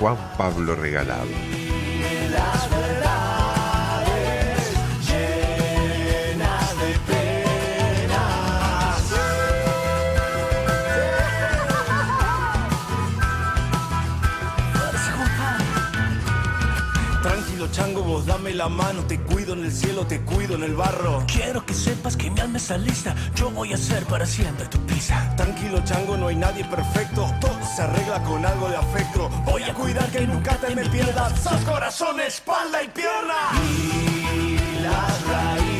Juan Pablo Regalado. Tranquilo chango, vos dame la mano, te cuido el cielo, te cuido en el barro. Quiero que sepas que mi alma está lista, yo voy a ser para siempre tu pisa. Tranquilo chango, no hay nadie perfecto, todo se arregla con algo de afecto. Voy a cuidar que nunca te me pierdas, sos corazón, espalda y pierna. Y las raíces,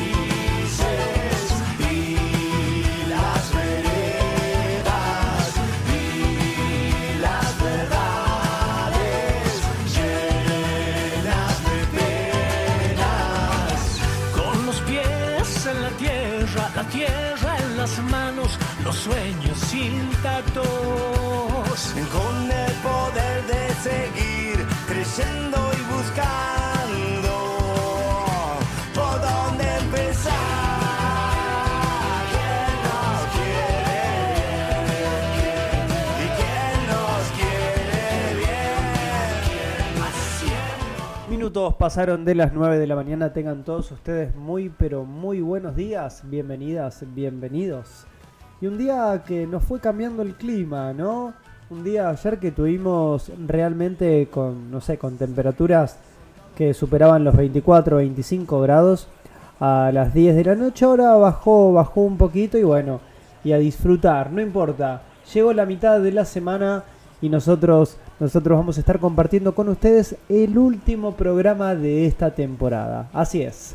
sueños intactos. Con el poder de seguir creyendo y buscando por dónde empezar. ¿Quién nos quiere bien? ¿Y quién nos quiere bien? Haciendo Minutos pasaron de las 9 de la mañana. Tengan todos ustedes muy, pero muy buenos días. Bienvenidas, bienvenidos. Y un día que nos fue cambiando el clima, ¿no? Un día ayer que tuvimos realmente con, no sé, con temperaturas que superaban los 24, 25 grados a las 10 de la noche. Ahora bajó, bajó un poquito y bueno, y a disfrutar, no importa. Llegó la mitad de la semana y nosotros, nosotros vamos a estar compartiendo con ustedes el último programa de esta temporada. Así es.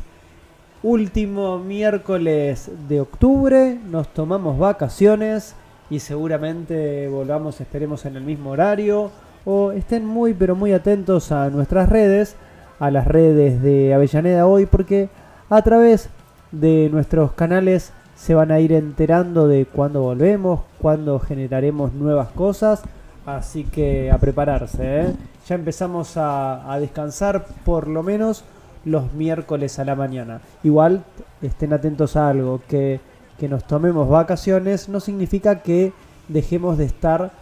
Último miércoles de octubre, nos tomamos vacaciones y seguramente volvamos, esperemos en el mismo horario o estén muy pero muy atentos a nuestras redes, a las redes de Avellaneda hoy porque a través de nuestros canales se van a ir enterando de cuándo volvemos, cuándo generaremos nuevas cosas, así que a prepararse, ¿eh? ya empezamos a descansar por lo menos los miércoles a la mañana. Igual estén atentos a algo, que, que nos tomemos vacaciones no significa que dejemos de estar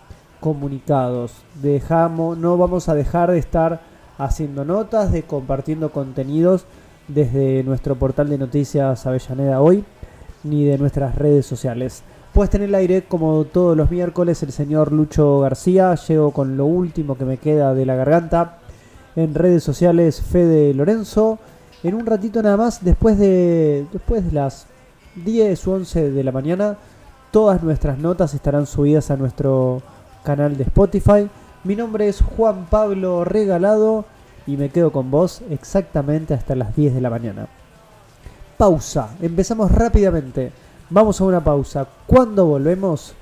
comunicados. Dejamos, no vamos a dejar de estar haciendo notas, de compartiendo contenidos desde nuestro portal de noticias Avellaneda hoy, ni de nuestras redes sociales. Puedes en el aire, como todos los miércoles, el señor Lucho García. Llego con lo último que me queda de la garganta en redes sociales Fede Lorenzo. En un ratito nada más, después de, después de las 10 o 11 de la mañana, todas nuestras notas estarán subidas a nuestro canal de Spotify. Mi nombre es Juan Pablo Regalado y me quedo con vos exactamente hasta las 10 de la mañana. Pausa, empezamos rápidamente. Vamos a una pausa. Cuando volvemos,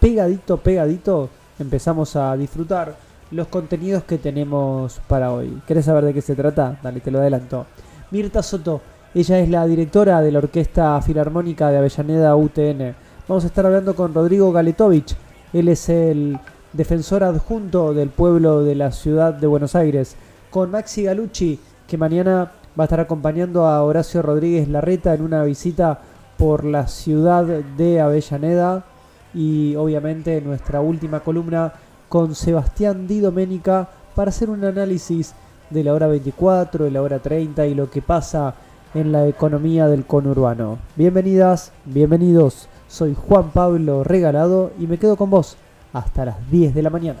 pegadito, pegadito, empezamos a disfrutar los contenidos que tenemos para hoy. ¿Querés saber de qué se trata? Dale, te lo adelanto. Mirta Soto, ella es la directora de la Orquesta Filarmónica de Avellaneda UTN. Vamos a estar hablando con Rodrigo Galetovich. Él es el defensor adjunto del pueblo de la ciudad de Buenos Aires. Con Maxi Galucci, que mañana va a estar acompañando a Horacio Rodríguez Larreta en una visita por la ciudad de Avellaneda. Y obviamente nuestra última columna con Sebastián Di Domenica para hacer un análisis de la hora 24, de la hora 30 y lo que pasa en la economía del conurbano. Bienvenidas, bienvenidos. Soy Juan Pablo Regalado y me quedo con vos hasta las 10 de la mañana.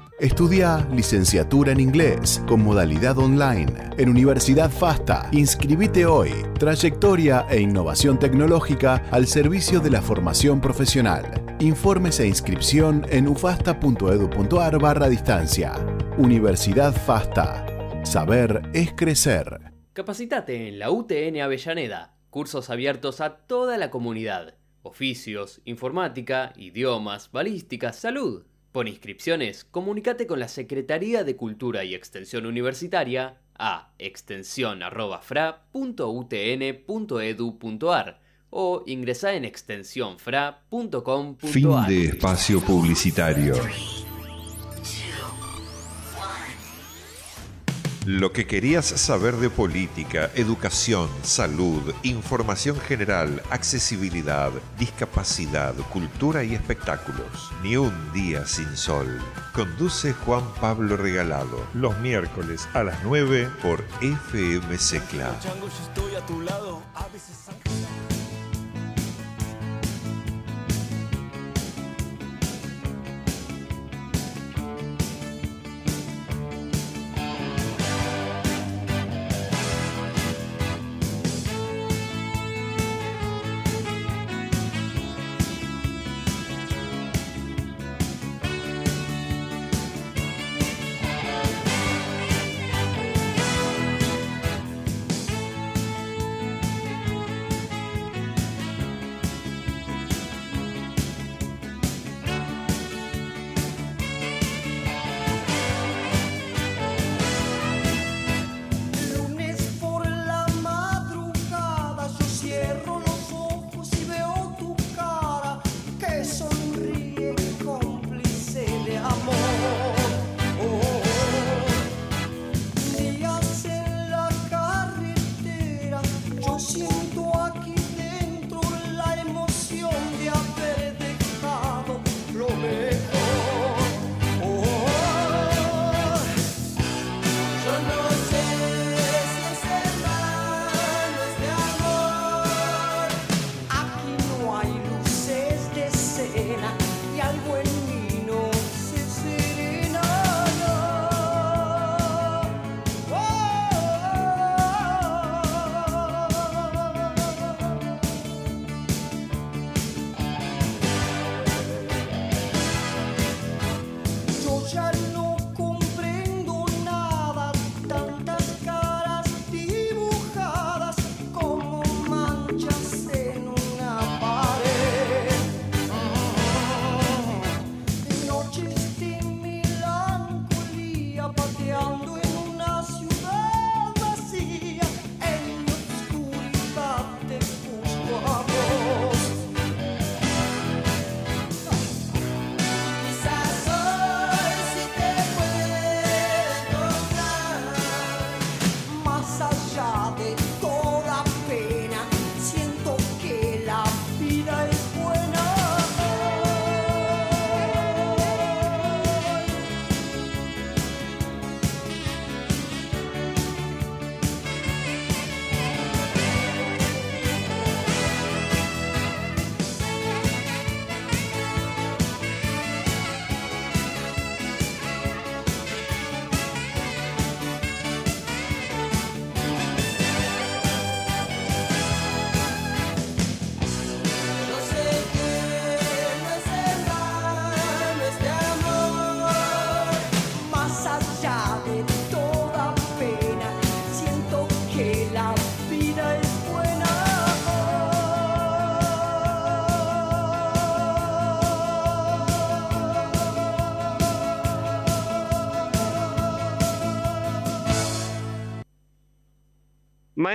Estudia licenciatura en inglés con modalidad online en Universidad FASTA. Inscribite hoy. Trayectoria e innovación tecnológica al servicio de la formación profesional. Informes e inscripción en ufasta.edu.ar barra distancia. Universidad FASTA. Saber es crecer. Capacitate en la UTN Avellaneda. Cursos abiertos a toda la comunidad. Oficios, informática, idiomas, balística, salud. Por inscripciones, comunícate con la Secretaría de Cultura y Extensión Universitaria a extensión.fra.utn.edu.ar o ingresa en extensionfra.com.ar. Fin de espacio publicitario. Lo que querías saber de política, educación, salud, información general, accesibilidad, discapacidad, cultura y espectáculos. Ni un día sin sol. Conduce Juan Pablo Regalado. Los miércoles a las 9 por FM Secla. Amor.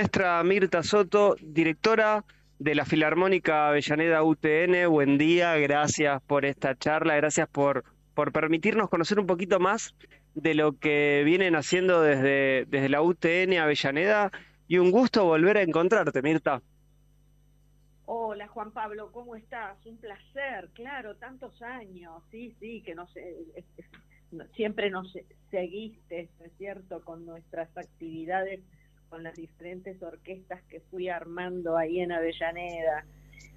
Maestra Mirta Soto, directora de la Filarmónica Avellaneda UTN, buen día, gracias por esta charla, gracias por, por permitirnos conocer un poquito más de lo que vienen haciendo desde, desde la UTN Avellaneda y un gusto volver a encontrarte, Mirta. Hola Juan Pablo, ¿cómo estás? Un placer, claro, tantos años, sí, sí, que nos, eh, es- no- siempre nos seguiste, ¿no es cierto?, con nuestras actividades, con las diferentes orquestas que fui armando ahí en Avellaneda.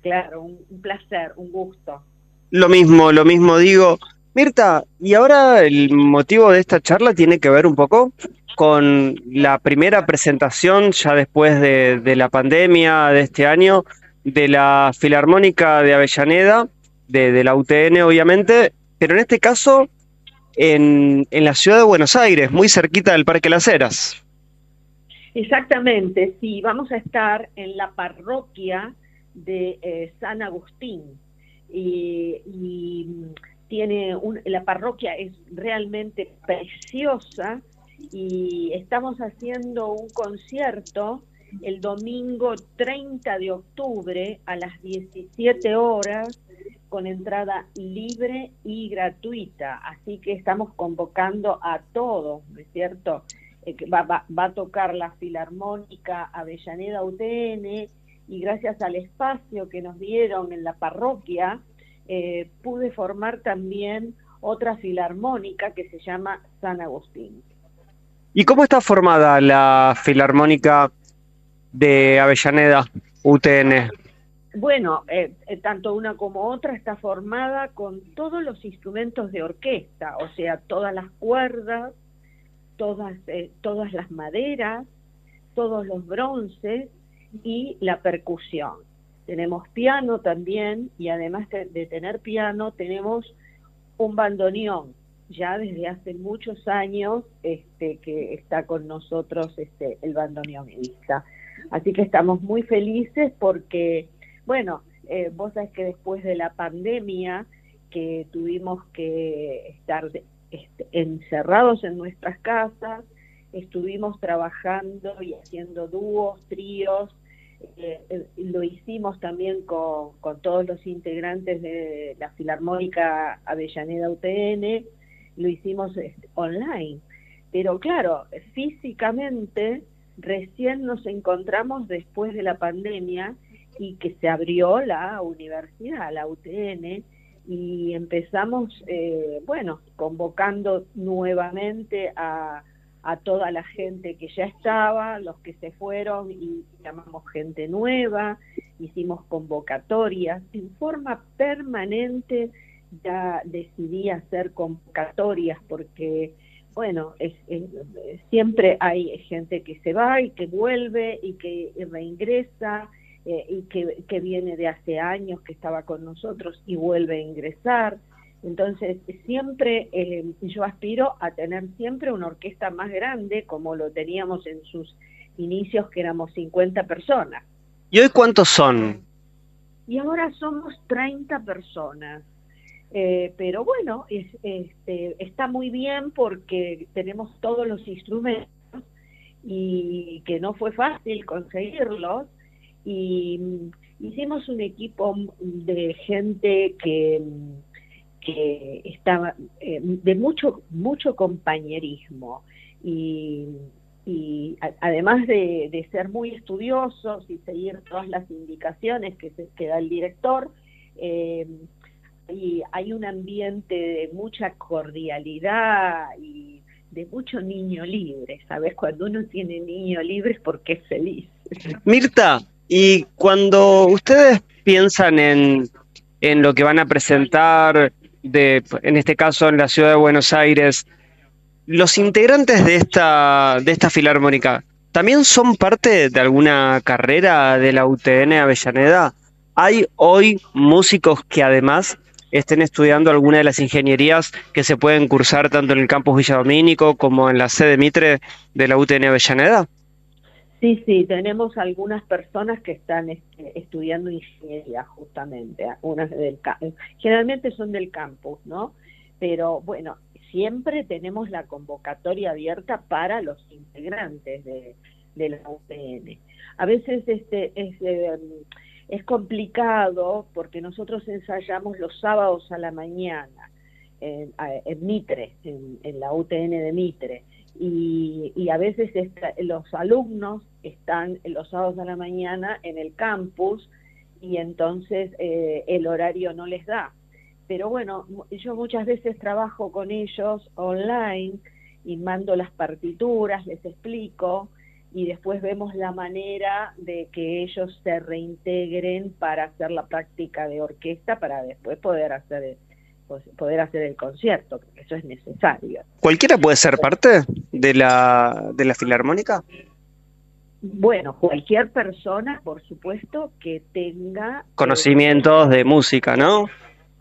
Claro, un, placer, un gusto. Lo mismo, lo mismo digo. Mirta, y ahora el motivo de esta charla tiene que ver un poco con la primera presentación, ya después de, de la pandemia de este año, de la Filarmónica de Avellaneda, de, de la UTN obviamente, pero en este caso en, en la ciudad de Buenos Aires, muy cerquita del Parque Las Heras. Exactamente, sí, vamos a estar en la parroquia de eh, San Agustín y, y tiene un, la parroquia es realmente preciosa y estamos haciendo un concierto el domingo 30 de octubre a las 17 horas con entrada libre y gratuita. Así que estamos convocando a todos, ¿no es cierto? Eh, va, va- va a tocar la Filarmónica Avellaneda UTN y gracias al espacio que nos dieron en la parroquia, eh, pude formar también otra filarmónica que se llama San Agustín. ¿Y cómo está formada la Filarmónica de Avellaneda, UTN? Bueno, eh, eh, tanto una como otra está formada con todos los instrumentos de orquesta, o sea, todas las cuerdas, todas, eh, todas las maderas, todos los bronces y la percusión. Tenemos piano también y además de, tener piano tenemos un bandoneón ya desde hace muchos años este, que está con nosotros este, el bandoneonista. Así que estamos muy felices porque, bueno, eh, vos sabés que después de la pandemia que tuvimos que estar este, encerrados en nuestras casas, estuvimos trabajando y haciendo dúos, tríos, eh, eh, lo hicimos también con, con todos los integrantes de la Filarmónica Avellaneda UTN, lo hicimos este, online. Pero claro, físicamente recién nos encontramos después de la pandemia y que se abrió la universidad, la UTN, y empezamos, eh, bueno, convocando nuevamente a, a toda la gente que ya estaba, los que se fueron y llamamos gente nueva, hicimos convocatorias. En forma permanente, ya decidí hacer convocatorias porque, bueno, es, es- siempre hay gente que se va y que vuelve y que reingresa eh, y que, que viene de hace años que estaba con nosotros y vuelve a ingresar. Entonces, siempre eh, yo aspiro a tener siempre una orquesta más grande como lo teníamos en sus inicios, que éramos 50 personas. ¿Y hoy cuántos son? Y ahora somos 30 personas. Eh, pero bueno, es, este, está muy bien porque tenemos todos los instrumentos y que no fue fácil conseguirlos. Y mm, hicimos un equipo de gente que, mm, que estaba eh, de mucho, mucho compañerismo y, y además de, de ser muy estudiosos y seguir todas las indicaciones que, se, que da el director, eh, y hay un ambiente de mucha cordialidad y de mucho niño libre, ¿sabes? Cuando uno tiene niño libre es porque es feliz. Mirta, y cuando ustedes piensan en, en lo que van a presentar, de, en este caso en la ciudad de Buenos Aires, los integrantes de esta, de esta filarmónica, ¿también son parte de alguna carrera de la UTN Avellaneda? ¿Hay hoy músicos que además estén estudiando alguna de las ingenierías que se pueden cursar tanto en el campus Villadomínico como en la sede Mitre de la UTN Avellaneda? Sí, sí, tenemos algunas personas que están este, estudiando ingeniería justamente, unas del generalmente son del campus, ¿no? Pero bueno, siempre tenemos la convocatoria abierta para los integrantes de, la UPN. A veces este es eh, es complicado porque nosotros ensayamos los sábados a la mañana en, en Mitre, en, en la UTN de Mitre y, y a veces los alumnos están los sábados a la mañana en el campus y entonces eh, el horario no les da. Pero bueno, yo muchas veces trabajo con ellos online y mando las partituras, les explico y después vemos la manera de que ellos se reintegren para hacer la práctica de orquesta para después poder hacer poder hacer el concierto, porque eso es necesario. ¿Cualquiera puede ser parte de la, de la filarmónica? Bueno, cualquier persona, por supuesto, que tenga... eh, Conocimientos de música, ¿no?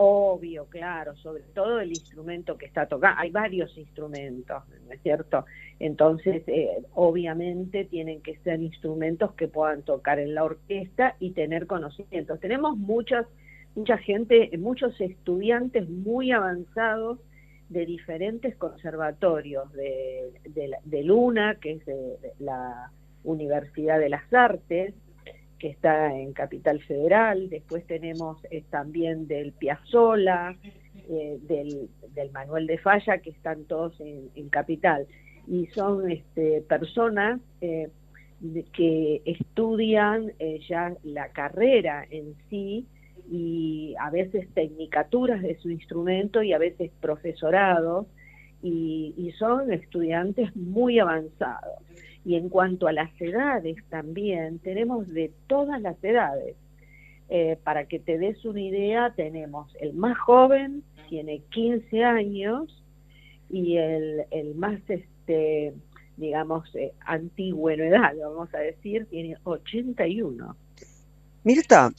Obvio, claro, sobre todo el instrumento que está tocando. Hay varios instrumentos, ¿no es cierto? Entonces, eh, obviamente tienen que ser instrumentos que puedan tocar en la orquesta y tener conocimientos. Tenemos muchas, mucha gente, muchos estudiantes muy avanzados de diferentes conservatorios, de, de, de Luna, que es de- la Universidad de las Artes, que está en Capital Federal, después tenemos eh, también del Piazzola, eh, del, Manuel de Falla, que están todos en, en Capital. Y son este, personas eh, que estudian eh, ya la carrera en sí y a veces tecnicaturas de su instrumento y a veces profesorado y, y son estudiantes muy avanzados. Y en cuanto a las edades también, tenemos de todas las edades. Eh, para que te des una idea, tenemos el más joven, tiene 15 años, y el, el más, este, digamos, eh, antiguo en edad, vamos a decir, tiene 81. Mirta,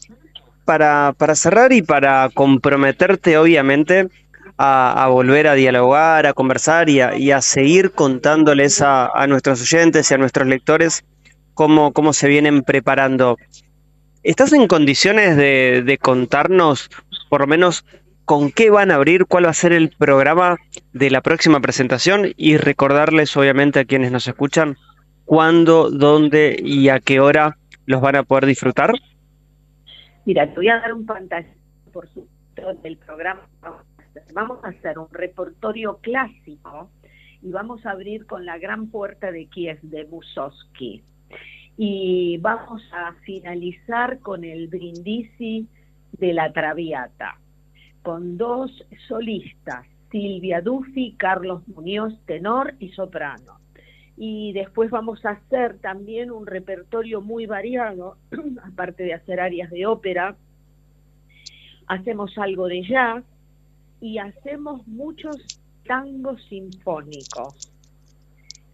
para, cerrar y para comprometerte, obviamente, a, volver a dialogar, a conversar y a, y a seguir contándoles a, a nuestros oyentes y a nuestros lectores cómo, cómo se vienen preparando. ¿Estás en condiciones de, de contarnos, por lo menos, con qué van a abrir, cuál va a ser el programa de la próxima presentación y recordarles, obviamente, a quienes nos escuchan, cuándo, dónde y a qué hora los van a poder disfrutar? Mira, te voy a dar un pantalla, por supuesto, del programa. que Vamos a hacer. Vamos a hacer un repertorio clásico y vamos a abrir con la gran puerta de Kiev de Mussorgsky. Y vamos a finalizar con el brindisi de la Traviata, con dos solistas, Silvia Duffy, Carlos Muñoz, tenor y soprano. Y después vamos a hacer también un repertorio muy variado, aparte de hacer áreas de ópera, hacemos algo de jazz y hacemos muchos tangos sinfónicos,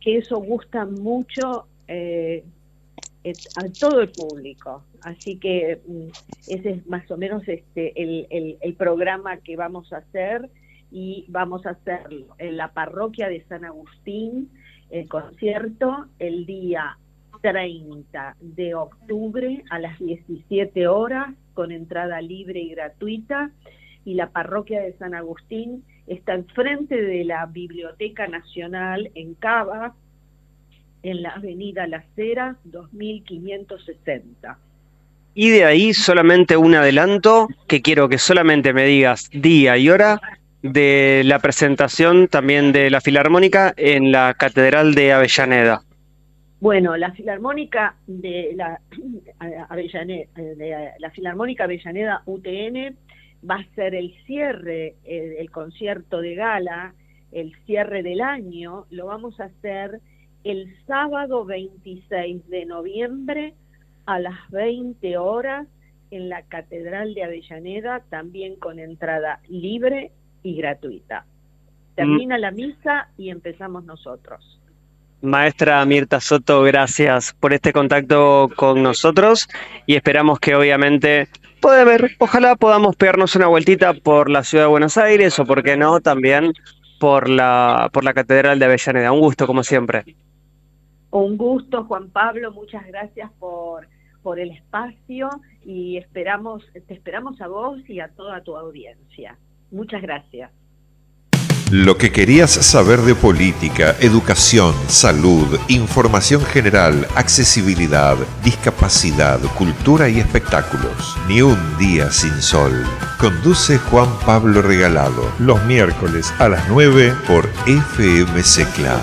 que eso gusta mucho eh, a todo el público. Así que mm, ese es más o menos este el, el- el programa que vamos a hacer y vamos a hacerlo en la parroquia de San Agustín, el concierto el día 30 de octubre a las 17 horas con entrada libre y gratuita y la parroquia de San Agustín está enfrente de la Biblioteca Nacional en Cava, en la avenida Las Heras 2560. Y de ahí solamente un adelanto que quiero que solamente me digas día y hora de la presentación también de la Filarmónica en la Catedral de Avellaneda. Bueno, la Filarmónica de la Avellane- de la Filarmónica Avellaneda UTN va a ser el cierre del concierto de gala, el cierre del año, lo vamos a hacer el sábado 26 de noviembre a las 20 horas en la Catedral de Avellaneda, también con entrada libre y gratuita. Termina la misa y empezamos nosotros. Maestra Mirta Soto, gracias por este contacto con nosotros y esperamos que obviamente puede ver, ojalá podamos pegarnos una vueltita por la ciudad de Buenos Aires o por qué no también por la por la Catedral de Avellaneda. Un gusto como siempre. Un gusto, Juan Pablo, muchas gracias por, por el espacio y esperamos, te esperamos a vos y a toda tu audiencia. Muchas gracias. Lo que querías saber de política, educación, salud, información general, accesibilidad, discapacidad, cultura y espectáculos. Ni un día sin sol. Conduce Juan Pablo Regalado los miércoles a las 9 por FM Secla.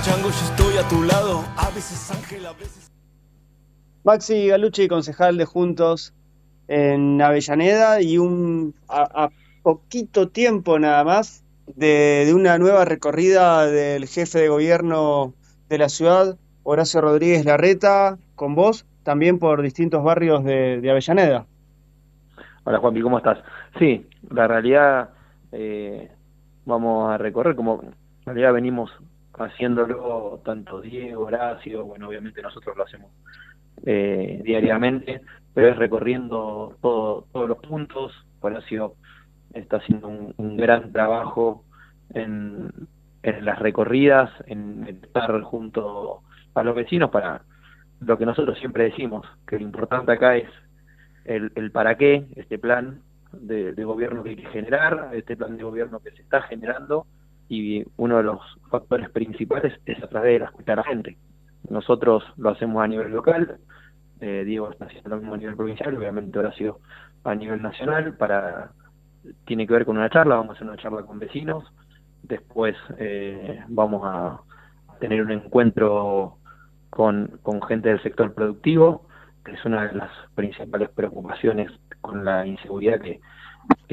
Maxi Galucci, concejal de Juntos en Avellaneda y un a, a poquito tiempo nada más de, una nueva recorrida del jefe de gobierno de la ciudad, Horacio Rodríguez Larreta, con vos, también por distintos barrios de, de Avellaneda. Hola Juanpi, ¿cómo estás? Sí, la realidad, eh, vamos a recorrer, como en realidad venimos haciéndolo tanto Diego, Horacio, bueno, obviamente nosotros lo hacemos eh, diariamente, pero es recorriendo todo, todos los puntos. Horacio está haciendo un, gran trabajo en, en las recorridas, en estar junto a los vecinos para lo que nosotros siempre decimos, que lo importante acá es el, el para qué, este plan de, gobierno que hay que generar, este plan de gobierno que se está generando, y uno de los factores principales es a través de escuchar a la gente. Nosotros lo hacemos a nivel local, eh, Diego está haciendo lo mismo a nivel provincial, obviamente ahora ha sido a nivel nacional, para tiene que ver con una charla, vamos a hacer una charla con vecinos, después eh, vamos a tener un encuentro con, gente del sector productivo, que es una de las principales preocupaciones con la inseguridad que,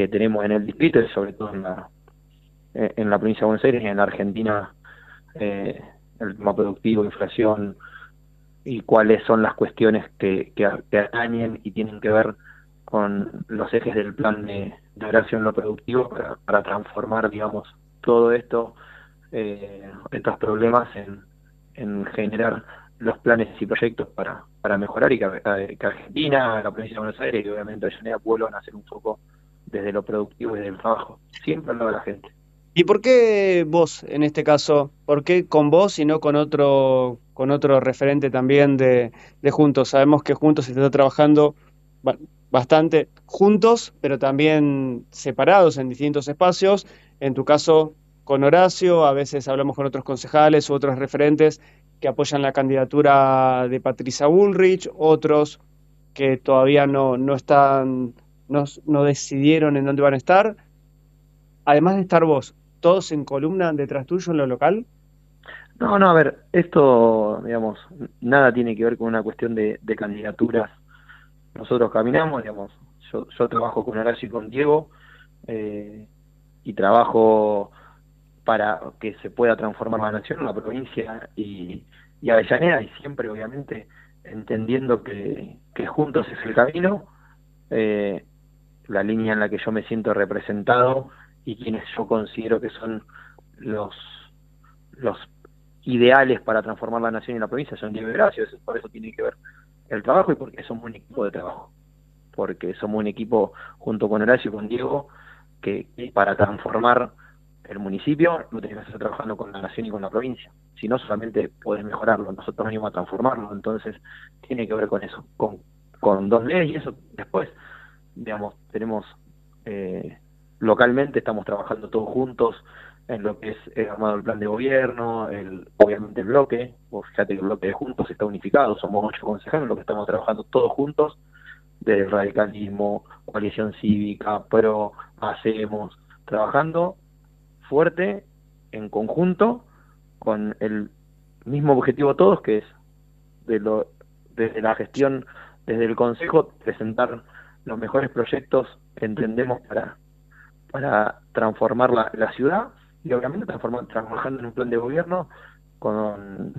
tenemos en el distrito y sobre todo en la, eh, en la provincia de Buenos Aires y en Argentina eh, el tema productivo, inflación y cuáles son las cuestiones que, que, que atañen y tienen que ver con los ejes del plan de, de en lo productivo para, transformar, digamos, todo esto, eh, estos problemas en, en generar los planes y proyectos para, para mejorar y que, eh, que Argentina, la provincia de Buenos Aires y obviamente Avellaneda vuelvan a hacer un foco desde lo productivo y desde el trabajo, siempre al lado de la gente. ¿Y por qué vos, en este caso? ¿Por qué con vos y no con otro, con otro referente también de, de Juntos? Sabemos que Juntos se está trabajando ba- bastante juntos, pero también separados en distintos espacios. En tu caso, con Horacio, a veces hablamos con otros concejales u otros referentes que apoyan la candidatura de Patricia Bullrich, otros que todavía no, no están, no, no decidieron en dónde van a estar. Además de estar vos, todos en columna detrás tuyo en lo local. No, no, a ver, esto, digamos, nada tiene que ver con una cuestión de, de candidaturas. Nosotros caminamos, digamos, yo, yo trabajo con Horacio y con Diego eh, y trabajo para que se pueda transformar la nación, la provincia y, y Avellaneda y siempre, obviamente, entendiendo que, que juntos es el camino, eh, la línea en la que yo me siento representado y quienes yo considero que son los los ideales para transformar la nación y la provincia son Diego y Horacio, eso- por eso tiene que ver el trabajo y porque somos un equipo de trabajo, porque somos un equipo junto con Horacio y con Diego que, para transformar el municipio no tenés que estar trabajando con la nación y con la provincia, si no solamente podés mejorarlo, nosotros venimos a transformarlo, entonces tiene que ver con eso, con, con dos leyes y eso después, digamos, tenemos eh, localmente, estamos trabajando todos juntos en lo que es el armado del plan de gobierno, el, obviamente el bloque, vos fíjate que el bloque de juntos está unificado, somos ocho concejales, lo que estamos trabajando todos juntos, del radicalismo, coalición cívica, pro, hacemos, trabajando fuerte, en conjunto, con el mismo objetivo todos, que es de lo, desde la gestión, desde el Consejo, presentar los mejores proyectos que entendemos para, para transformar la, la ciudad y obviamente trabajando en un plan de gobierno con,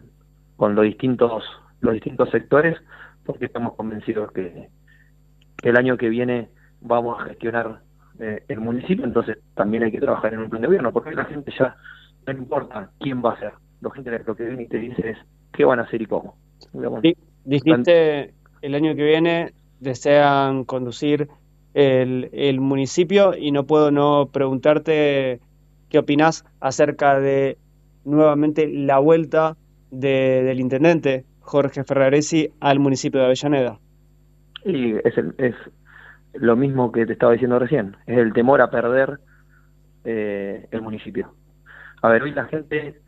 con los distintos los distintos sectores porque estamos convencidos que, que el año que viene vamos a gestionar eh, el municipio entonces también hay que trabajar en un plan de gobierno porque la gente ya no importa quién va a ser. La gente lo que viene y te dice es qué van a hacer y cómo Digamos, Dijiste el año que viene desean conducir el, el municipio y no puedo no preguntarte qué opinás acerca de nuevamente la vuelta de- del intendente Jorge Ferraresi al municipio de Avellaneda. Y es, el- es lo mismo que te estaba diciendo recién, es el temor a perder eh, el municipio. A ver, hoy la gente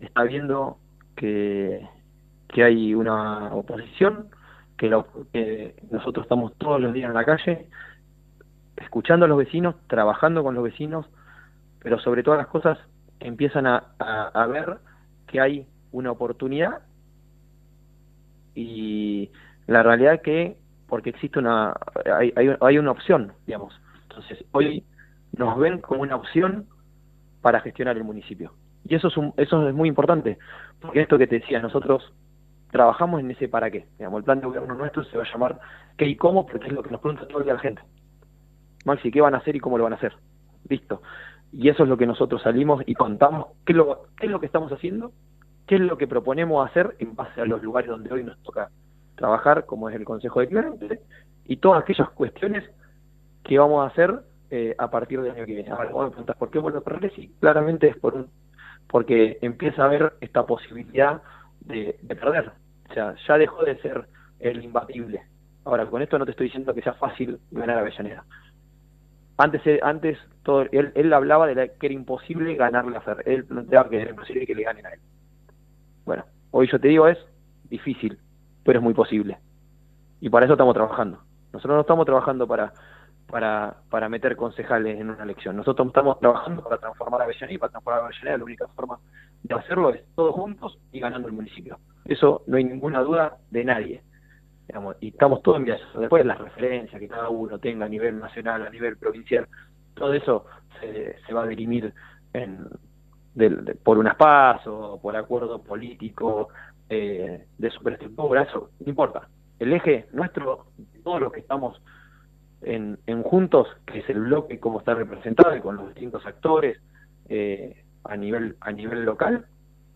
está viendo que, que hay una oposición, que, que nosotros estamos todos los días en la calle, escuchando a los vecinos, trabajando con los vecinos, pero sobre todas las cosas empiezan a, a- ver que hay una oportunidad y la realidad que porque existe una hay, hay, hay una opción digamos. Entonces hoy nos ven como una opción para gestionar el municipio. Y eso es un, eso es muy importante porque esto que te decía nosotros trabajamos en ese para qué. Digamos el plan de gobierno nuestro se va a llamar qué y cómo porque es lo que nos pregunta todo el día la gente. Maxi qué van a hacer y cómo lo van a hacer listo y eso es lo que nosotros salimos y contamos qué es, lo, qué es lo que estamos haciendo, qué es lo que proponemos hacer en base a los lugares donde hoy nos toca trabajar, como es el Consejo de Clientes, y todas aquellas cuestiones que vamos a hacer eh, a partir del año que viene. Ahora, vos me preguntas, ¿por qué vuelvo a perder? Sí, claramente es por un, porque empieza a haber esta posibilidad de, de perder. O sea, ya dejó de ser el imbatible. Ahora, con esto no te estoy diciendo que sea fácil ganar a Avellaneda. Antes, eh, antes todo, él, él hablaba de la- que era imposible ganarle a Fer. Él planteaba que era imposible que le ganen a él. Bueno, hoy yo te digo es difícil, pero es muy posible. Y para eso estamos trabajando. Nosotros no estamos trabajando para, para, para meter concejales en una elección. Nosotros estamos trabajando para transformar a Avellaneda y para transformar a Avellaneda la única forma de hacerlo es todos juntos y ganando el municipio. Eso no hay ninguna duda de nadie. Digamos, y estamos todos en eso. Después las referencias que cada uno tenga a nivel nacional, a nivel provincial, todo eso se, se va a dirimir en, del- de- por unas pasos, por acuerdo político, eh, de superestructura, eso no importa. El eje nuestro, todos los que estamos en, en Juntos, que es el bloque como está representado y con los distintos actores eh, a nivel a nivel local,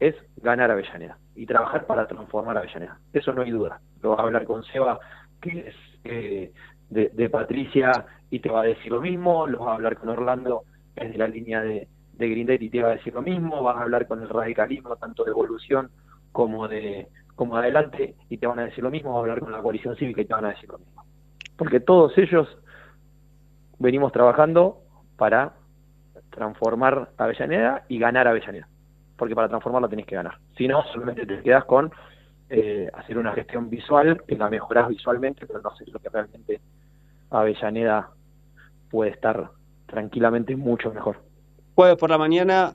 es ganar Avellaneda y trabajar para transformar Avellaneda. Eso no hay duda. Lo vas a hablar con Seba, que es eh, de, de Patricia, y te va a decir lo mismo. Lo vas a hablar con Orlando, que es de la línea de, de Green Day, y te va a decir lo mismo. Vas a hablar con el radicalismo, tanto de evolución como de como adelante, y te van a decir lo mismo. Vas a hablar con la coalición cívica y te van a decir lo mismo. Porque todos ellos venimos trabajando para transformar Avellaneda y ganar Avellaneda. Porque para transformarla tenés que ganar. Si no, solamente te quedas con eh, hacer una gestión visual, que la mejorás visualmente, pero no sé lo que realmente Avellaneda puede estar tranquilamente mucho mejor. Jueves por la mañana,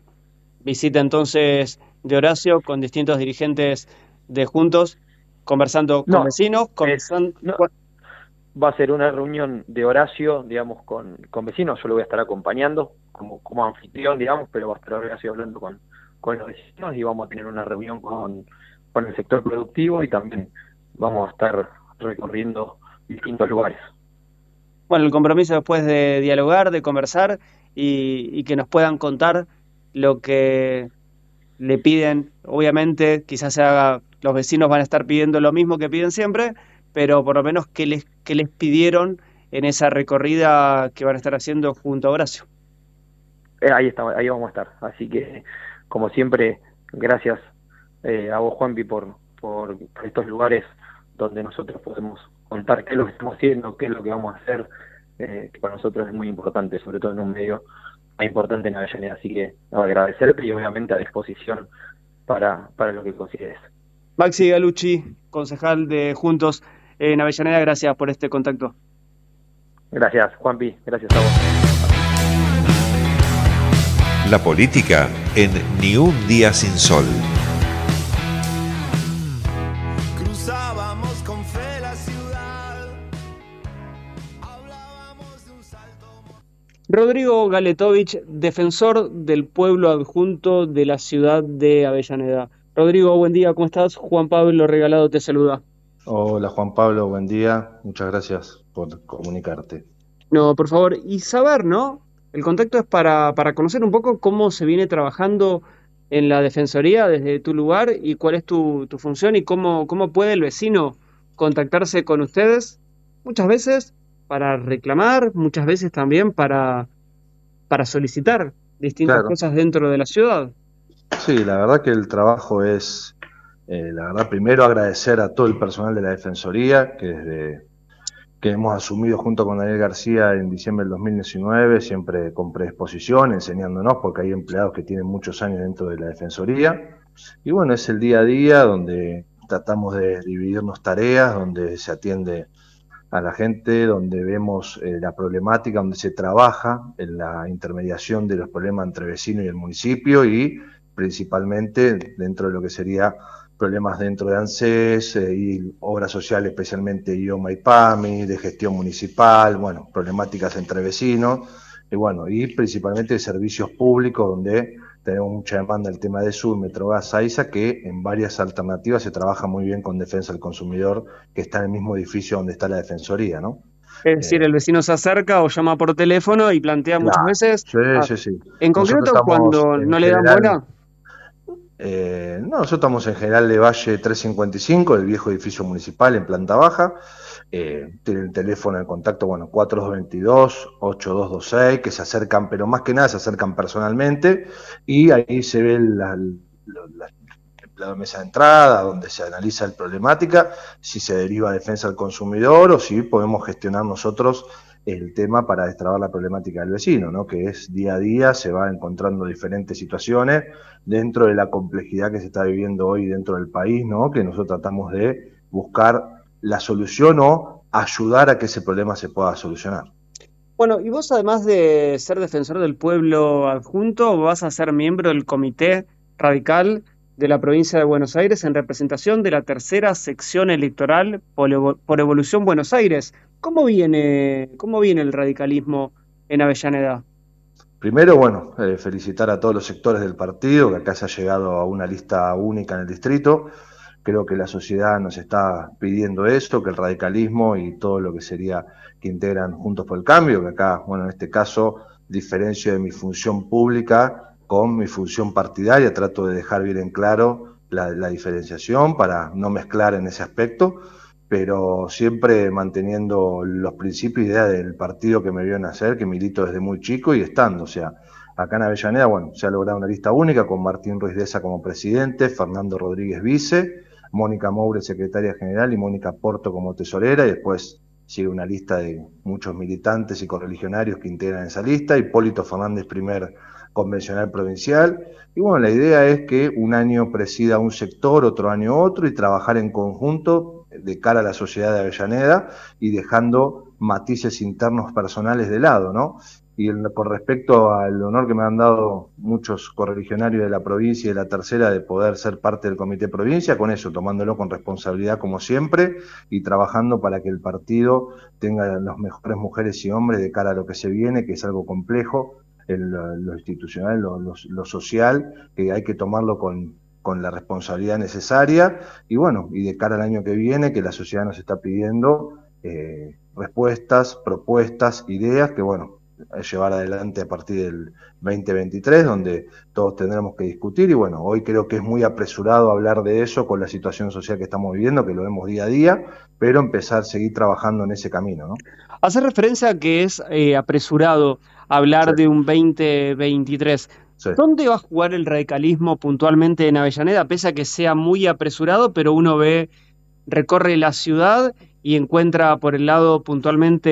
visita entonces de Horacio con distintos dirigentes de Juntos, conversando con No, vecinos, conversando... Va a ser una reunión de Horacio, digamos, con, con vecinos. Yo lo voy a estar acompañando como, como anfitrión, digamos, pero va a estar Horacio hablando con, con los vecinos y vamos a tener una reunión con, con el sector productivo y también vamos a estar recorriendo distintos lugares. Bueno, el compromiso después de dialogar, de conversar y, y que nos puedan contar lo que le piden. Obviamente, quizás se haga, los vecinos van a estar pidiendo lo mismo que piden siempre, pero por lo menos que les, que les pidieron en esa recorrida que van a estar haciendo junto a Horacio. Eh, ahí, está, ahí vamos a estar. Así que, como siempre, gracias eh, a vos, Juanpi, por, por, por estos lugares donde nosotros podemos contar qué es lo que estamos haciendo, qué es lo que vamos a hacer, eh, que para nosotros es muy importante, sobre todo en un medio tan importante en Avellaneda. Así que agradecerte y obviamente a disposición para, para lo que consideres. Maxi Galucci, concejal de Juntos en Avellaneda, gracias por este contacto. Gracias, Juanpi, gracias a vos. La política en Ni un día sin sol. Cruzábamos con fe la ciudad. Rodrigo Galetovich, defensor del pueblo adjunto de la ciudad de Avellaneda. Rodrigo, buen día, ¿cómo estás? Juan Pablo Regalado te saluda. Hola Juan Pablo, buen día. Muchas gracias por comunicarte. No, por favor, y saber, ¿no? El contacto es para, para conocer un poco cómo se viene trabajando en la Defensoría desde tu lugar y cuál es tu, tu función y cómo, cómo puede el vecino contactarse con ustedes, muchas veces para reclamar, muchas veces también para, para solicitar distintas Claro. cosas dentro de la ciudad. Sí, la verdad que el trabajo es, eh, la verdad, primero agradecer a todo el personal de la Defensoría, que desde que hemos asumido junto con Daniel García en diciembre del 2019, siempre con predisposición, enseñándonos, porque hay empleados que tienen muchos años dentro de la Defensoría. Y bueno, es el día a día donde tratamos de dividirnos tareas, donde se atiende a la gente, donde vemos eh, la problemática, donde se trabaja en la intermediación de los problemas entre vecinos y el municipio y principalmente dentro de lo que sería problemas dentro de ANSES eh, y obras sociales, especialmente IOMA y PAMI, de gestión municipal, bueno, problemáticas entre vecinos, y bueno, y principalmente de servicios públicos, donde tenemos mucha demanda el tema de Sur, Metrogas, AISA, que en varias alternativas se trabaja muy bien con defensa del consumidor, que está en el mismo edificio donde está la Defensoría, ¿no? Es decir, el vecino se acerca o llama por teléfono y plantea muchas veces. Sí, Ah, sí, sí. En concreto, cuando en no le dan bola, Eh, no, nosotros estamos en General de Valle 355, el viejo edificio municipal en planta baja. Eh, tienen el teléfono de contacto, bueno, 4222-8226, que se acercan, pero más que nada se acercan personalmente. Y ahí se ve la, mesa de entrada, donde se analiza la problemática, si se deriva defensa del consumidor o si podemos gestionar nosotros el tema para destrabar la problemática del vecino, ¿no? que es día a día se va encontrando diferentes situaciones dentro de la complejidad que se está viviendo hoy dentro del país, ¿no? que nosotros tratamos de buscar la solución o ayudar a que ese problema se pueda solucionar. Bueno, y vos además de ser defensor del pueblo adjunto, vas a ser miembro del Comité Radical de la provincia de Buenos Aires en representación de la tercera sección electoral por, Evo- por Evolución Buenos Aires. ¿Cómo viene, cómo viene el radicalismo en Avellaneda? Primero, bueno, eh, felicitar a todos los sectores del partido, que acá se ha llegado a una lista única en el distrito. Creo que la sociedad nos está pidiendo esto, que el radicalismo y todo lo que sería que integran Juntos por el Cambio, que acá, bueno, en este caso, diferencio de mi función pública con mi función partidaria, trato de dejar bien en claro la, diferenciación para no mezclar en ese aspecto, pero siempre manteniendo los principios y ideas del partido que me vio nacer, que milito desde muy chico y estando, o sea, acá en Avellaneda, bueno, se ha logrado una lista única con Martín Ruiz Deza como presidente, Fernando Rodríguez vice, Mónica Moure secretaria general y Mónica Porto como tesorera y después sigue una lista de muchos militantes y correligionarios que integran esa lista, Hipólito Fernández primer convencional provincial. Y bueno, la idea es que un año presida un sector, otro año otro, y trabajar en conjunto de cara a la sociedad de Avellaneda y dejando matices internos personales de lado, ¿no? Y con respecto al honor que me han dado muchos correligionarios de la provincia y de la tercera de poder ser parte del comité provincia, con eso, tomándolo con responsabilidad como siempre y trabajando para que el partido tenga las mejores mujeres y hombres de cara a lo que se viene, que es algo complejo, lo, institucional, lo social, que hay que tomarlo con, con la responsabilidad necesaria y bueno, y de cara al año que viene, que la sociedad nos está pidiendo eh, respuestas, propuestas, ideas que bueno, llevar adelante a partir del 2023, donde todos tendremos que discutir y bueno, hoy creo que es muy apresurado hablar de eso con la situación social que estamos viviendo, que lo vemos día a día, pero empezar a seguir trabajando en ese camino, ¿no? Hace referencia a que es eh, apresurado hablar de un 2023. Sí. ¿Dónde va a jugar el radicalismo puntualmente en Avellaneda? Pese a que sea muy apresurado, pero uno ve, recorre la ciudad y encuentra por el lado puntualmente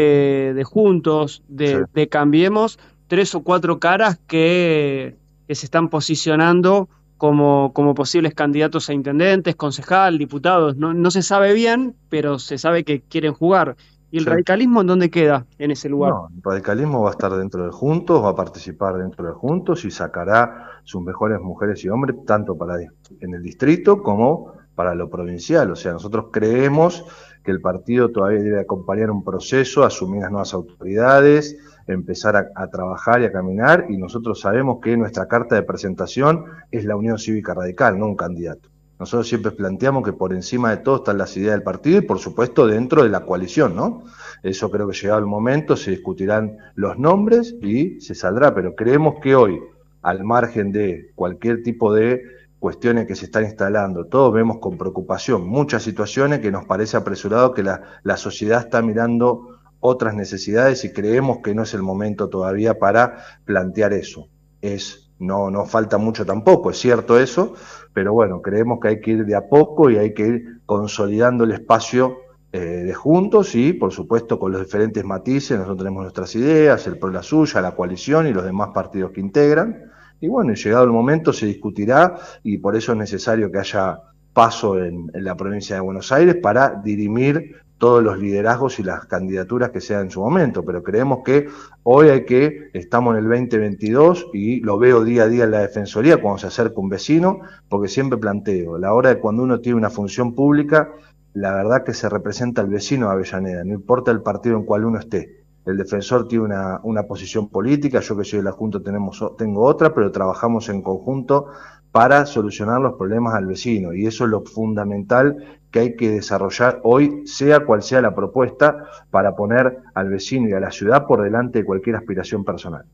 de Juntos, de, Sí. de Cambiemos, tres o cuatro caras que, que se están posicionando como, como posibles candidatos a intendentes, concejal, diputados. No, no se sabe bien, pero se sabe que quieren jugar. ¿Y el Sí. radicalismo en dónde queda en ese lugar? No, el radicalismo va a estar dentro de Juntos, va a participar dentro de Juntos y sacará sus mejores mujeres y hombres, tanto para en el distrito como para lo provincial. O sea, nosotros creemos que el partido todavía debe acompañar un proceso, asumir las nuevas autoridades, empezar a, trabajar y a caminar, y nosotros sabemos que nuestra carta de presentación es la Unión Cívica Radical, no un candidato. Nosotros siempre planteamos que por encima de todo están las ideas del partido y por supuesto dentro de la coalición, ¿no? Eso creo que llegado el momento se discutirán los nombres y se saldrá, pero creemos que hoy, al margen de cualquier tipo de cuestiones que se están instalando, todos vemos con preocupación muchas situaciones que nos parece apresurado que la, la sociedad está mirando otras necesidades y creemos que no es el momento todavía para plantear eso. Es, no, no falta mucho tampoco, es cierto eso, pero bueno, creemos que hay que ir de a poco y hay que ir consolidando el espacio eh, de juntos y, por supuesto, con los diferentes matices. Nosotros tenemos nuestras ideas, el PRO la suya, la coalición y los demás partidos que integran. Y bueno, llegado el momento se discutirá y por eso es necesario que haya paso en, la provincia de Buenos Aires para dirimir todos los liderazgos y las candidaturas que sean en su momento, pero creemos que hoy hay que, estamos en el 2022 y lo veo día a día en la Defensoría cuando se acerca un vecino, porque siempre planteo, la hora de cuando uno tiene una función pública, la verdad que se representa al vecino de Avellaneda, no importa el partido en cual uno esté. El defensor tiene una, una posición política, yo que soy de la Junta tenemos, tengo otra, pero trabajamos en conjunto para solucionar los problemas al vecino y eso es lo fundamental que hay que desarrollar hoy, sea cual sea la propuesta, para poner al vecino y a la ciudad por delante de cualquier aspiración personal.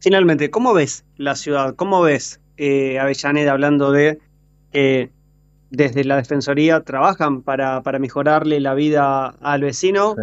Finalmente, ¿cómo ves la ciudad? ¿Cómo ves eh, Avellaneda hablando de que desde la Defensoría trabajan para, para mejorarle la vida al vecino?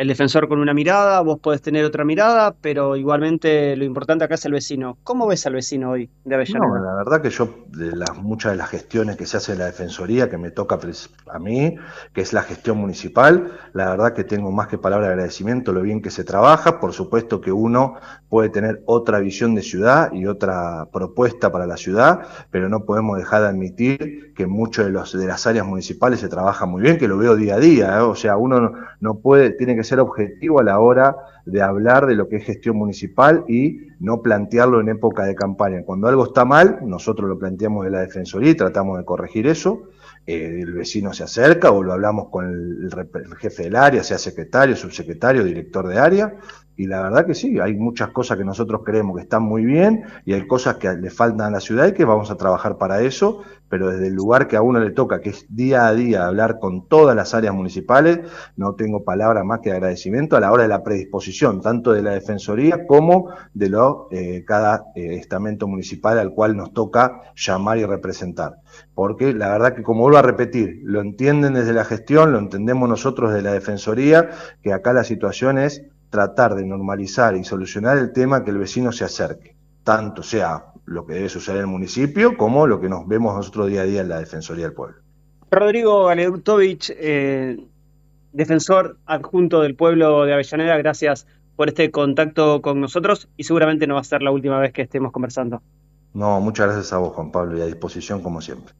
El defensor con una mirada, vos podés tener otra mirada, pero igualmente lo importante acá es el vecino. ¿Cómo ves al vecino hoy de Avellaneda? No, la verdad que yo, de muchas de las gestiones que se hace en la Defensoría, que me toca a mí, que es la gestión municipal, la verdad que tengo más que palabra de agradecimiento lo bien que se trabaja. Por supuesto que uno puede tener otra visión de ciudad y otra propuesta para la ciudad, pero no podemos dejar de admitir que muchos de, de las áreas municipales se trabaja muy bien, que lo veo día a día. ¿eh? O sea, uno no, no puede, tiene que ser objetivo a la hora de hablar de lo que es gestión municipal y no plantearlo en época de campaña. Cuando algo está mal, nosotros lo planteamos de la Defensoría y tratamos de corregir eso. Eh, el vecino se acerca o lo hablamos con el jefe del área, sea secretario, subsecretario, director de área. Y la verdad que sí, hay muchas cosas que nosotros creemos que están muy bien y hay cosas que le faltan a la ciudad y que vamos a trabajar para eso, pero desde el lugar que a uno le toca, que es día a día hablar con todas las áreas municipales, no tengo palabra más que agradecimiento a la hora de la predisposición, tanto de la Defensoría como de lo, eh, cada eh, estamento municipal al cual nos toca llamar y representar. Porque la verdad que, como vuelvo a repetir, lo entienden desde la gestión, lo entendemos nosotros desde la Defensoría, que acá la situación es tratar de normalizar y solucionar el tema que el vecino se acerque, tanto sea lo que debe suceder en el municipio como lo que nos vemos nosotros día a día en la Defensoría del Pueblo. Rodrigo Galerutovich, eh, defensor adjunto del pueblo de Avellaneda, gracias por este contacto con nosotros y seguramente no va a ser la última vez que estemos conversando. No, muchas gracias a vos, Juan Pablo, y a disposición como siempre.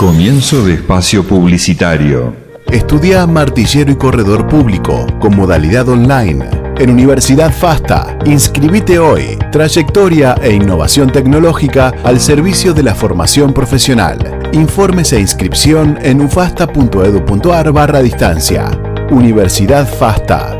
Comienzo de espacio publicitario. Estudia martillero y corredor público con modalidad online. En Universidad FASTA, inscribite hoy. Trayectoria e innovación tecnológica al servicio de la formación profesional. Informes e inscripción en ufasta.edu.ar barra distancia. Universidad FASTA.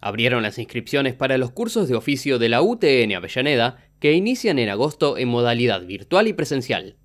Abrieron las inscripciones para los cursos de oficio de la UTN Avellaneda que inician en agosto en modalidad virtual y presencial.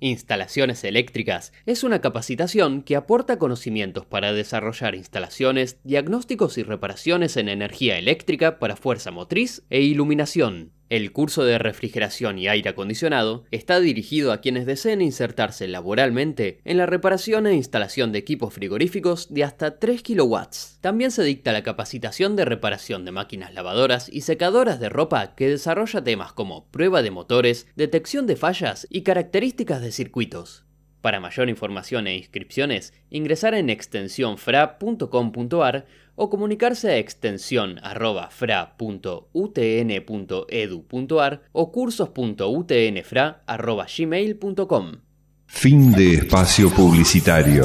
Instalaciones eléctricas es una capacitación que aporta conocimientos para desarrollar instalaciones, diagnósticos y reparaciones en energía eléctrica para fuerza motriz e iluminación. El curso de refrigeración y aire acondicionado está dirigido a quienes deseen insertarse laboralmente en la reparación e instalación de equipos frigoríficos de hasta 3 kW. También se dicta la capacitación de reparación de máquinas lavadoras y secadoras de ropa que desarrolla temas como prueba de motores, detección de fallas y características de circuitos. Para mayor información e inscripciones, ingresar en extensionfra.com.ar o comunicarse a extensión.fra.utn.edu.ar o cursos.utnfra.gmail.com. Fin de espacio publicitario.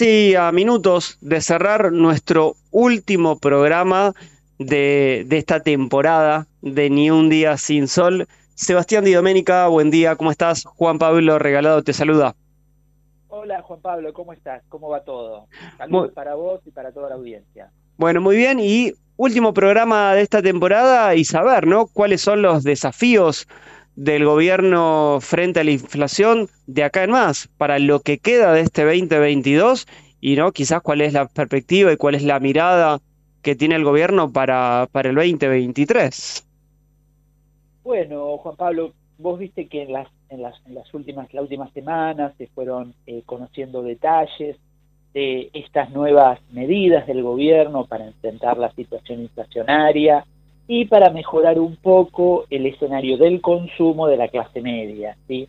Casi a minutos de cerrar nuestro último programa de, de esta temporada de Ni un día sin sol. Sebastián Di Domenica, buen día, ¿cómo estás? Juan Pablo Regalado te saluda. Hola Juan Pablo, ¿cómo estás? ¿Cómo va todo? Saludos Muy- para vos y para toda la audiencia. Bueno, muy bien, y último programa de esta temporada y saber, ¿no? ¿Cuáles son los desafíos del gobierno frente a la inflación de acá en más para lo que queda de este 2022 y, ¿no? Quizás cuál es la perspectiva y cuál es la mirada que tiene el gobierno para, para el 2023. Bueno, Juan Pablo, vos viste que en las, en las, en las últimas, las últimas semanas se fueron eh, conociendo detalles de estas nuevas medidas del gobierno para enfrentar la situación inflacionaria y para mejorar un poco el escenario del consumo de la clase media. ¿sí?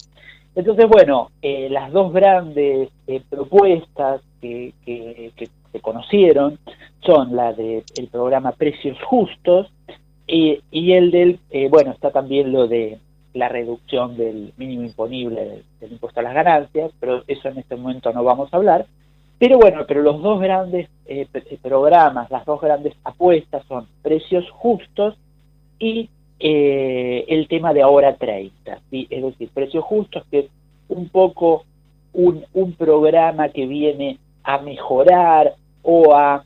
Entonces, bueno, eh, las dos grandes eh, propuestas que, que- que se conocieron son la del programa Precios Justos y, y el del, eh, bueno, está también lo de la reducción del mínimo imponible del impuesto a las ganancias, pero eso en este momento no vamos a hablar. Pero bueno, pero los dos grandes eh, eh, programas, las dos grandes apuestas son precios justos y eh, el tema de ahora 30, ¿sí? es decir, precios justos, que es un poco un, programa que viene a mejorar o a,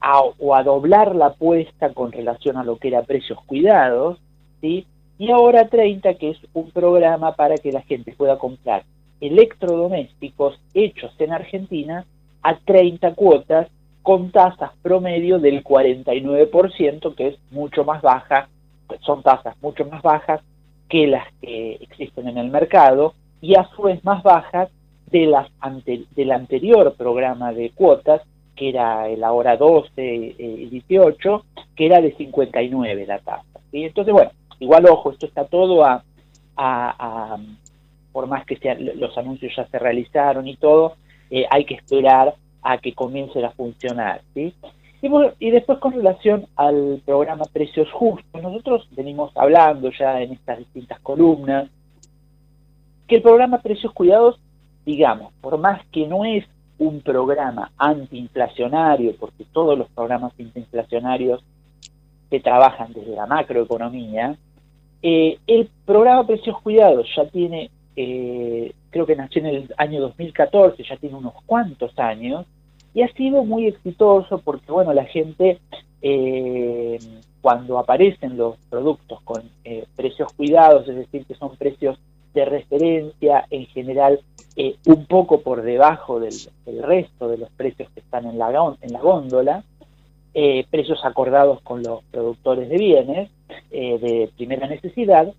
a- o a doblar la apuesta con relación a lo que era precios cuidados, ¿sí? y ahora 30, que es un programa para que la gente pueda comprar electrodomésticos hechos en Argentina a 30 cuotas con tasas promedio del 49%, que es mucho más baja, son tasas mucho más bajas que las que existen en el mercado y a su vez más bajas de las ante- del anterior programa de cuotas, que era el ahora 12 eh, y 18, que era de 59 la tasa. ¿sí? Entonces, bueno, igual ojo, esto está todo a- por más que sean, los anuncios ya se realizaron y todo, eh, hay que esperar a que comiencen a funcionar. ¿sí? Y, y después con relación al programa Precios Justos, nosotros venimos hablando ya en estas distintas columnas que el programa Precios Cuidados, digamos, por más que no es un programa antiinflacionario, porque todos los programas antiinflacionarios se trabajan desde la macroeconomía, eh, el programa Precios Cuidados ya tiene, eh, creo que nació en el año 2014, ya tiene unos cuantos años, y ha sido muy exitoso porque, bueno, la gente, eh, cuando aparecen los productos con eh, precios cuidados, es decir, que son precios de referencia, en general eh, un poco por debajo del, del resto de los precios que están en la, en la góndola, precios acordados con los productores de bienes de primera necesidad,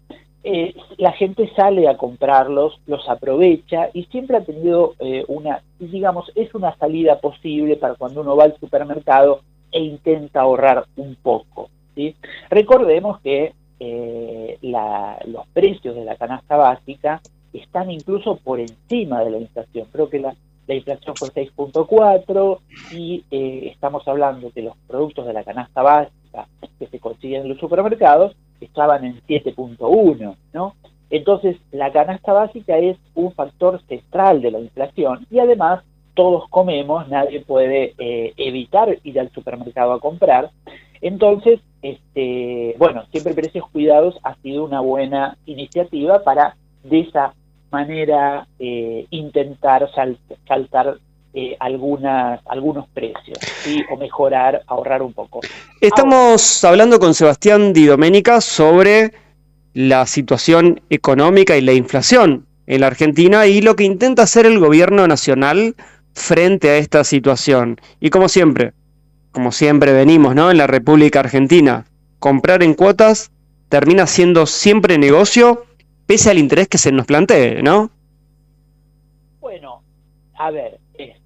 eh, la gente sale a comprarlos, los aprovecha y siempre ha tenido eh, una, digamos, es una salida posible para cuando uno va al supermercado e intenta ahorrar un poco. ¿sí? Recordemos que eh, los precios de la canasta básica están incluso por encima de la inflación. Creo que la, la inflación fue 6.4 y estamos hablando que los productos de la canasta básica que se consiguen en los supermercados estaban en 7.1, ¿no? Entonces, la canasta básica es un factor central de la inflación y además todos comemos, nadie puede eh, evitar ir al supermercado a comprar. Entonces, este, bueno, siempre precios cuidados ha sido una buena iniciativa para de esa manera eh, intentar sal- saltar eh, algunas, algunos precios ¿sí? o mejorar, ahorrar un poco. Estamos hablando con Sebastián Di Domenica sobre la situación económica y la inflación en la Argentina y lo que intenta hacer el gobierno nacional frente a esta situación. Y como siempre, como siempre venimos, ¿no? En la República Argentina, comprar en cuotas termina siendo siempre negocio pese al interés que se nos plantee, ¿no? Bueno, a ver,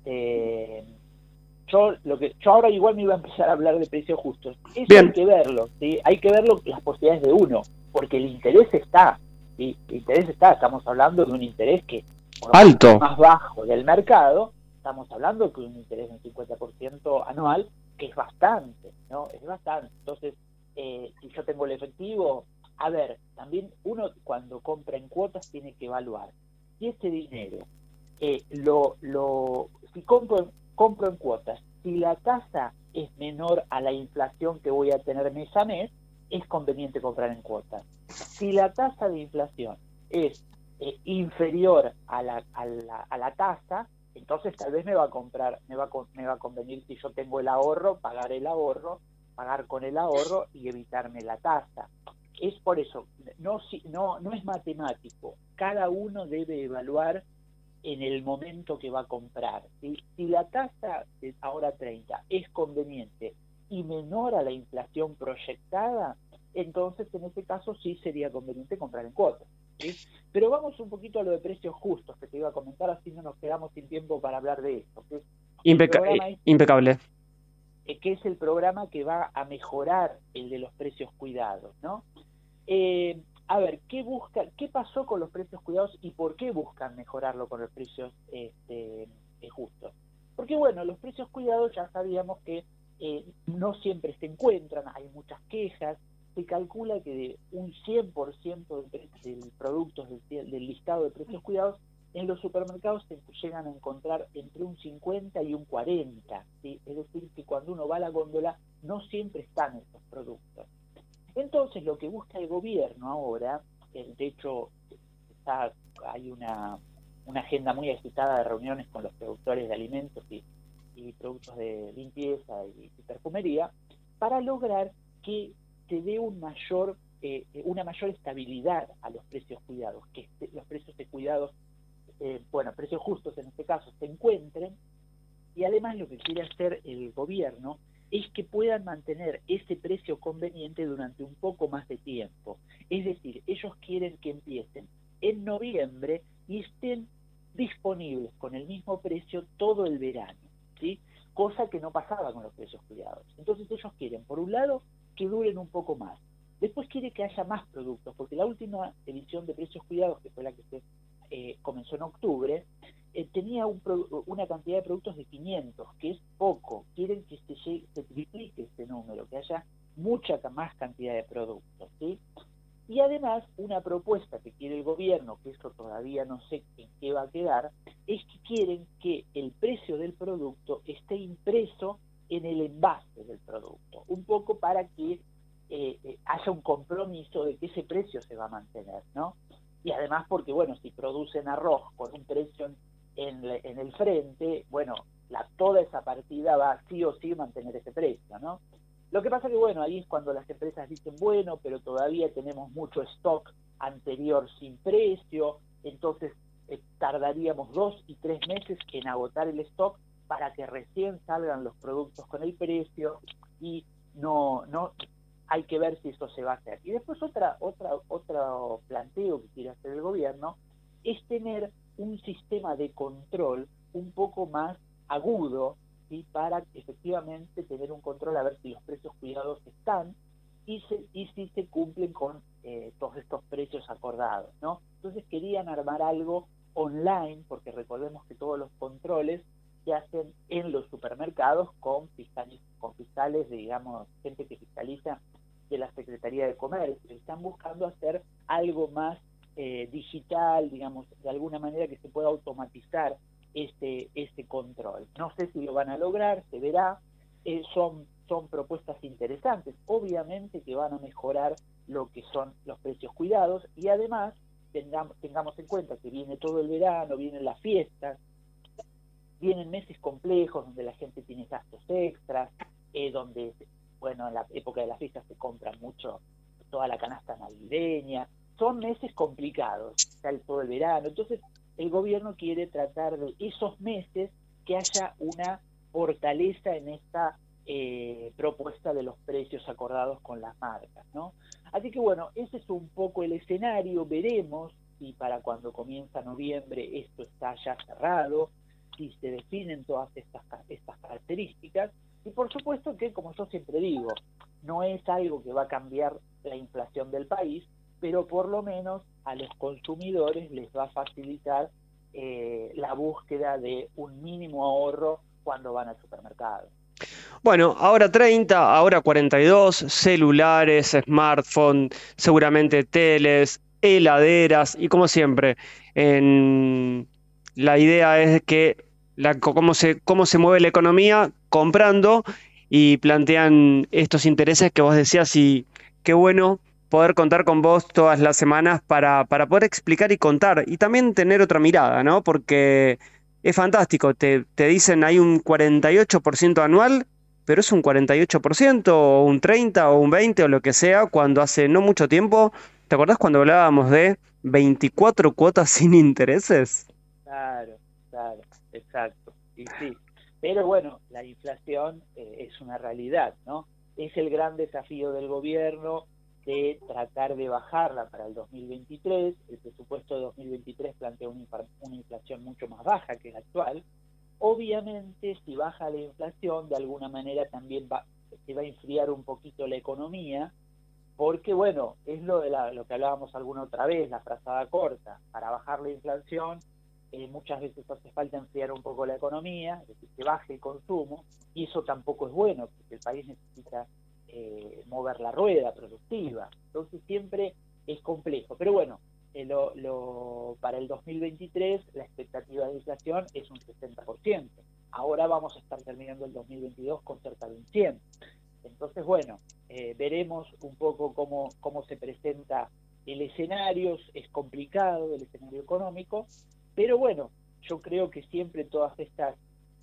este, yo lo que yo ahora igual me iba a empezar a hablar de precios justos. Eso Bien. hay que verlo, ¿sí? Hay que verlo las posibilidades de uno, porque el interés está, ¿sí? El interés está, estamos hablando de un interés que por Alto. más bajo del mercado, estamos hablando que un interés del 50% anual, que es bastante, ¿no? Es bastante. Entonces, eh, si yo tengo el efectivo, a ver, también uno cuando compra en cuotas tiene que evaluar si ese dinero eh, lo, lo, si compro, compro en cuotas, si la tasa es menor a la inflación que voy a tener mes a mes, es conveniente comprar en cuotas. Si la tasa de inflación es eh, inferior a la, a, la, a la tasa, entonces tal vez me va a comprar, me va me va a convenir si yo tengo el ahorro, pagar el ahorro, pagar con el ahorro y evitarme la tasa. Es por eso, no, no, no es matemático, cada uno debe evaluar en el momento que va a comprar. ¿sí? Si la tasa de ahora 30 es conveniente y menor a la inflación proyectada, entonces en ese caso sí sería conveniente comprar en cuotas. ¿sí? Pero vamos un poquito a lo de precios justos que te iba a comentar, así no nos quedamos sin tiempo para hablar de esto. es el Impeca- eh, impecable. eh, que es el programa que va a mejorar el de los precios cuidados, ¿no? Eh, a ver, ¿qué busca, qué pasó con los precios cuidados y por qué buscan mejorarlo con los precios este, eh, justos? Porque bueno, los precios cuidados ya sabíamos que eh, no siempre se encuentran, hay muchas quejas, se calcula que de un 100% del, pre- del productos del, del listado de precios cuidados en los supermercados se llegan a encontrar entre un 50 y un 40, ¿sí? es decir, que cuando uno va a la góndola no siempre están estos productos. Entonces, lo que busca el gobierno ahora, eh, de hecho, está, hay una, agenda muy agitada de reuniones con los productores de alimentos y, productos de limpieza y, y perfumería, para lograr que se dé un mayor, eh, una mayor estabilidad a los precios cuidados, que este- los precios de cuidados eh, bueno, precios justos en este caso, se encuentren. Y además lo que quiere hacer el gobierno es que puedan mantener ese precio conveniente durante un poco más de tiempo. Es decir, ellos quieren que empiecen en noviembre y estén disponibles con el mismo precio todo el verano, ¿sí? Cosa que no pasaba con los precios cuidados. Entonces ellos quieren, por un lado, que duren un poco más. Después quiere que haya más productos, porque la última edición de precios cuidados, que fue la que se eh, comenzó en octubre, eh, tenía un pro- una cantidad de productos de 500, que es poco. Quieren que se, llegue- se triplique este número, que haya mucha más cantidad de productos. ¿sí? Y además, una propuesta que quiere el gobierno, que eso todavía no sé en qué va a quedar, es que quieren que el precio del producto esté impreso en el envase del producto, un poco para que eh, eh, haya un compromiso de que ese precio se va a mantener, ¿no? Y además porque, bueno, si producen arroz con un precio en, en el frente, bueno, toda esa partida va sí o sí a mantener ese precio, ¿no? Lo que pasa que, bueno, ahí es cuando las empresas dicen, bueno, pero todavía tenemos mucho stock anterior sin precio, entonces eh, tardaríamos dos y tres meses en agotar el stock para que recién salgan los productos con el precio y no, no hay que ver si eso se va a hacer. Y después otra, otra, otro planteo que quiere hacer el gobierno es tener un sistema de control un poco más agudo ¿sí? para efectivamente tener un control a ver si los precios cuidados están y, se- y si se cumplen con eh, todos estos precios acordados. ¿no? Entonces querían armar algo online, porque recordemos que todos los controles se hacen en los supermercados con fiscales, con fiscales, digamos, gente que fiscaliza de la Secretaría de Comercio. Están buscando hacer algo más eh, digital, digamos, de alguna manera que se pueda automatizar este, este control. No sé si lo van a lograr, se verá. Eh, son, son propuestas interesantes, obviamente que van a mejorar lo que son los precios cuidados y además tengamos, tengamos en cuenta que viene todo el verano, vienen las fiestas, vienen meses complejos donde la gente tiene gastos extras, eh, donde, bueno, en la época de las fiestas se compra mucho toda la canasta navideña. Son meses complicados, el- todo el verano. Entonces, el gobierno quiere tratar de esos meses que haya una fortaleza en esta eh, propuesta de los precios acordados con las marcas, ¿no? Así que bueno, ese es un poco el escenario, veremos si para cuando comienza noviembre esto está ya cerrado, si se definen todas estas, estas características, y por supuesto que, como yo siempre digo, no es algo que va a cambiar la inflación del país, pero por lo menos a los consumidores les va a facilitar eh, la búsqueda de un mínimo ahorro cuando van al supermercado. Bueno, ahora 30, ahora 42, celulares, smartphone, seguramente teles, heladeras y como siempre, la idea es que la, se, cómo se mueve la economía comprando y plantean estos intereses que vos decías y qué bueno poder contar con vos todas las semanas para, para poder explicar y contar y también tener otra mirada, ¿no? Porque es fantástico, te, te dicen hay un 48% anual, pero es un 48% o un 30 o un 20 o lo que sea, cuando hace no mucho tiempo, ¿te acordás cuando hablábamos de 24 cuotas sin intereses? Claro, claro, exacto. Y sí, pero bueno, la inflación eh, es una realidad, ¿no? Es el gran desafío del gobierno de tratar de bajarla para el 2023. El presupuesto de 2023 plantea una, inflación mucho más baja que la actual. Obviamente, si baja la inflación, de alguna manera también va, se va a enfriar un poquito la economía, porque bueno, es lo de la- lo que hablábamos alguna otra vez, la frazada corta. Para bajar la inflación, eh, muchas veces hace falta enfriar un poco la economía, es decir, que baje el consumo, y eso tampoco es bueno, porque el país necesita eh, mover la rueda productiva. Entonces siempre es complejo. Pero bueno, eh, lo, lo- para el 2023 la expectativa de inflación es un 60%. Ahora vamos a estar terminando el 2022 con cerca de un 100%. Entonces, bueno, eh, veremos un poco cómo, cómo se presenta el escenario. Es complicado el escenario económico, pero bueno, yo creo que siempre todas estas,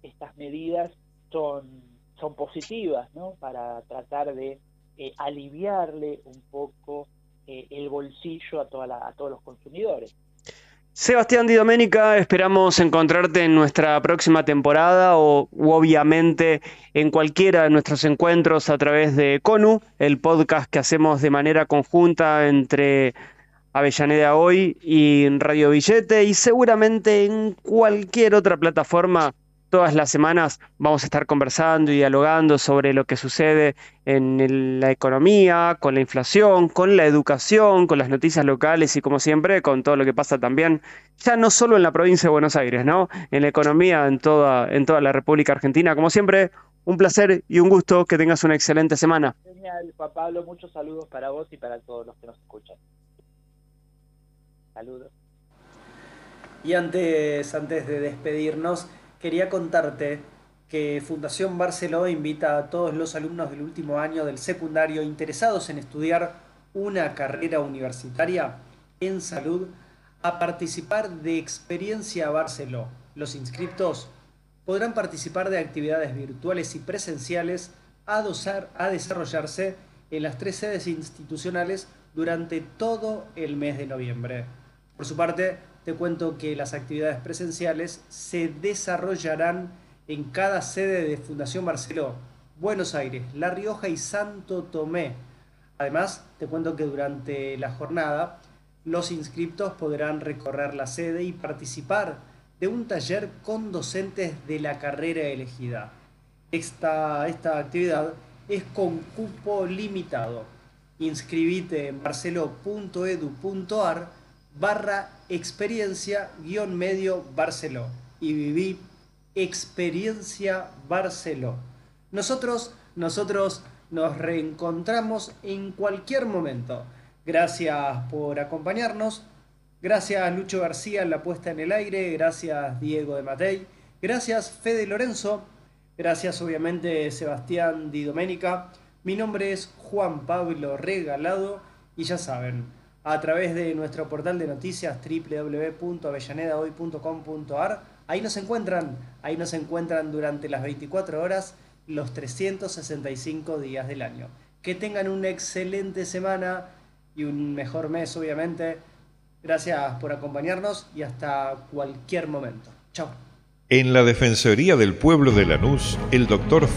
estas medidas son, son positivas, ¿no? Para tratar de eh, aliviarle un poco eh, el bolsillo a, toda la- a todos los consumidores. Sebastián Di Domenica, esperamos encontrarte en nuestra próxima temporada o obviamente en cualquiera de nuestros encuentros a través de CONU, el podcast que hacemos de manera conjunta entre Avellaneda Hoy y Radio Billete y seguramente en cualquier otra plataforma todas las semanas vamos a estar conversando y dialogando sobre lo que sucede en el- la economía, con la inflación, con la educación, con las noticias locales y como siempre con todo lo que pasa también, ya no solo en la provincia de Buenos Aires, ¿no? En la economía en toda, en toda la República Argentina. Como siempre, un placer y un gusto que tengas una excelente semana. Genial, Juan Pablo, muchos saludos para vos y para todos los que nos escuchan. Saludos. Y antes, antes de despedirnos, quería contarte que Fundación Barceló invita a todos los alumnos del último año del secundario interesados en estudiar una carrera universitaria en salud a participar de Experiencia Barceló. Los inscriptos podrán participar de actividades virtuales y presenciales a, dosar- a desarrollarse en las tres sedes institucionales durante todo el mes de noviembre. Por su parte, te cuento que las actividades presenciales se desarrollarán en cada sede de Fundación Barceló, Buenos Aires, La Rioja y Santo Tomé. Además, te cuento que durante la jornada los inscriptos podrán recorrer la sede y participar de un taller con docentes de la carrera elegida. Esta, esta actividad es con cupo limitado. Inscribite en barceló.edu.ar barra experiencia guion medio Barceló y viví experiencia Barceló. Nosotros, nosotros nos reencontramos en cualquier momento. Gracias por acompañarnos. Gracias Lucho García la puesta en el aire. Gracias Diego de Matei. Gracias Fede Lorenzo. Gracias obviamente Sebastián Di Domenica. Mi nombre es Juan Pablo Regalado y ya saben, a través de nuestro portal de noticias www.avellanedahoy.com.ar, ahí nos encuentran, ahí nos encuentran durante las 24 horas los 365 días del año. Que tengan una excelente semana y un mejor mes obviamente. Gracias por acompañarnos y hasta cualquier momento. Chao. En la Defensoría del Pueblo de Lanús, el doctor